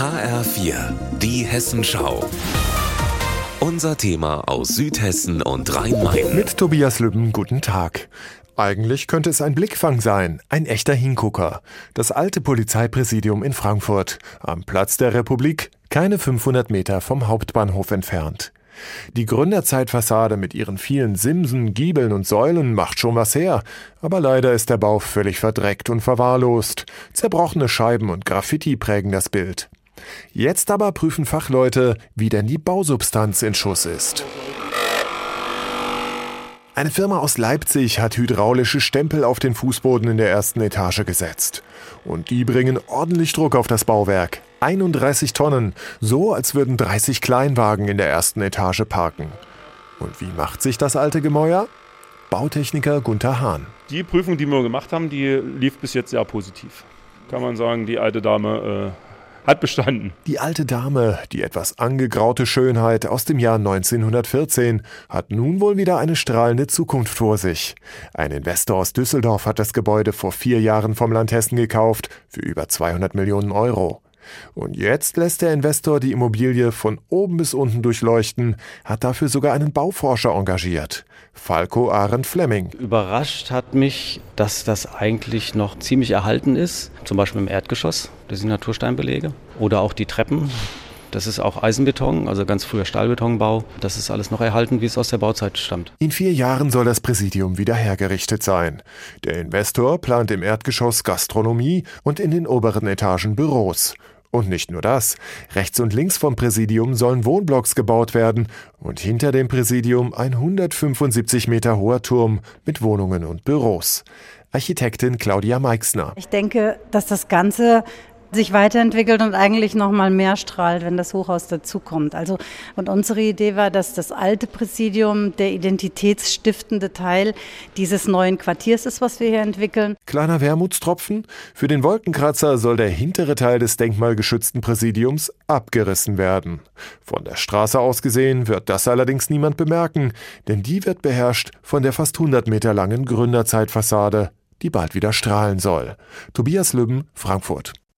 HR4, die Hessenschau. Unser Thema aus Südhessen und Rhein-Main. Mit Tobias Lübben, guten Tag. Eigentlich könnte es ein Blickfang sein, ein echter Hingucker. Das alte Polizeipräsidium in Frankfurt, am Platz der Republik, keine 500 Meter vom Hauptbahnhof entfernt. Die Gründerzeitfassade mit ihren vielen Simsen, Giebeln und Säulen macht schon was her, aber leider ist der Bau völlig verdreckt und verwahrlost. Zerbrochene Scheiben und Graffiti prägen das Bild. Jetzt aber prüfen Fachleute, wie denn die Bausubstanz in Schuss ist. Eine Firma aus Leipzig hat hydraulische Stempel auf den Fußboden in der ersten Etage gesetzt. Und die bringen ordentlich Druck auf das Bauwerk. 31 Tonnen, so als würden 30 Kleinwagen in der ersten Etage parken. Und wie macht sich das alte Gemäuer? Bautechniker Gunther Hahn. Die Prüfung, die wir gemacht haben, die lief bis jetzt sehr positiv. Kann man sagen, die alte Dame äh, hat bestanden. Die alte Dame, die etwas angegraute Schönheit aus dem Jahr 1914, hat nun wohl wieder eine strahlende Zukunft vor sich. Ein Investor aus Düsseldorf hat das Gebäude vor vier Jahren vom Land Hessen gekauft für über 200 Millionen Euro. Und jetzt lässt der Investor die Immobilie von oben bis unten durchleuchten, hat dafür sogar einen Bauforscher engagiert. Falco Arendt Fleming. Überrascht hat mich, dass das eigentlich noch ziemlich erhalten ist, zum Beispiel im Erdgeschoss, das sind Natursteinbelege, oder auch die Treppen. Das ist auch Eisenbeton, also ganz früher Stahlbetonbau. Das ist alles noch erhalten, wie es aus der Bauzeit stammt. In vier Jahren soll das Präsidium wieder hergerichtet sein. Der Investor plant im Erdgeschoss Gastronomie und in den oberen Etagen Büros. Und nicht nur das. Rechts und links vom Präsidium sollen Wohnblocks gebaut werden und hinter dem Präsidium ein 175 Meter hoher Turm mit Wohnungen und Büros. Architektin Claudia Meixner. Ich denke, dass das Ganze sich weiterentwickelt und eigentlich noch mal mehr strahlt, wenn das Hochhaus dazukommt. Also und unsere Idee war, dass das alte Präsidium der identitätsstiftende Teil dieses neuen Quartiers ist, was wir hier entwickeln. Kleiner Wermutstropfen: Für den Wolkenkratzer soll der hintere Teil des denkmalgeschützten Präsidiums abgerissen werden. Von der Straße aus gesehen wird das allerdings niemand bemerken, denn die wird beherrscht von der fast 100 Meter langen Gründerzeitfassade die bald wieder strahlen soll. Tobias Lübben, Frankfurt.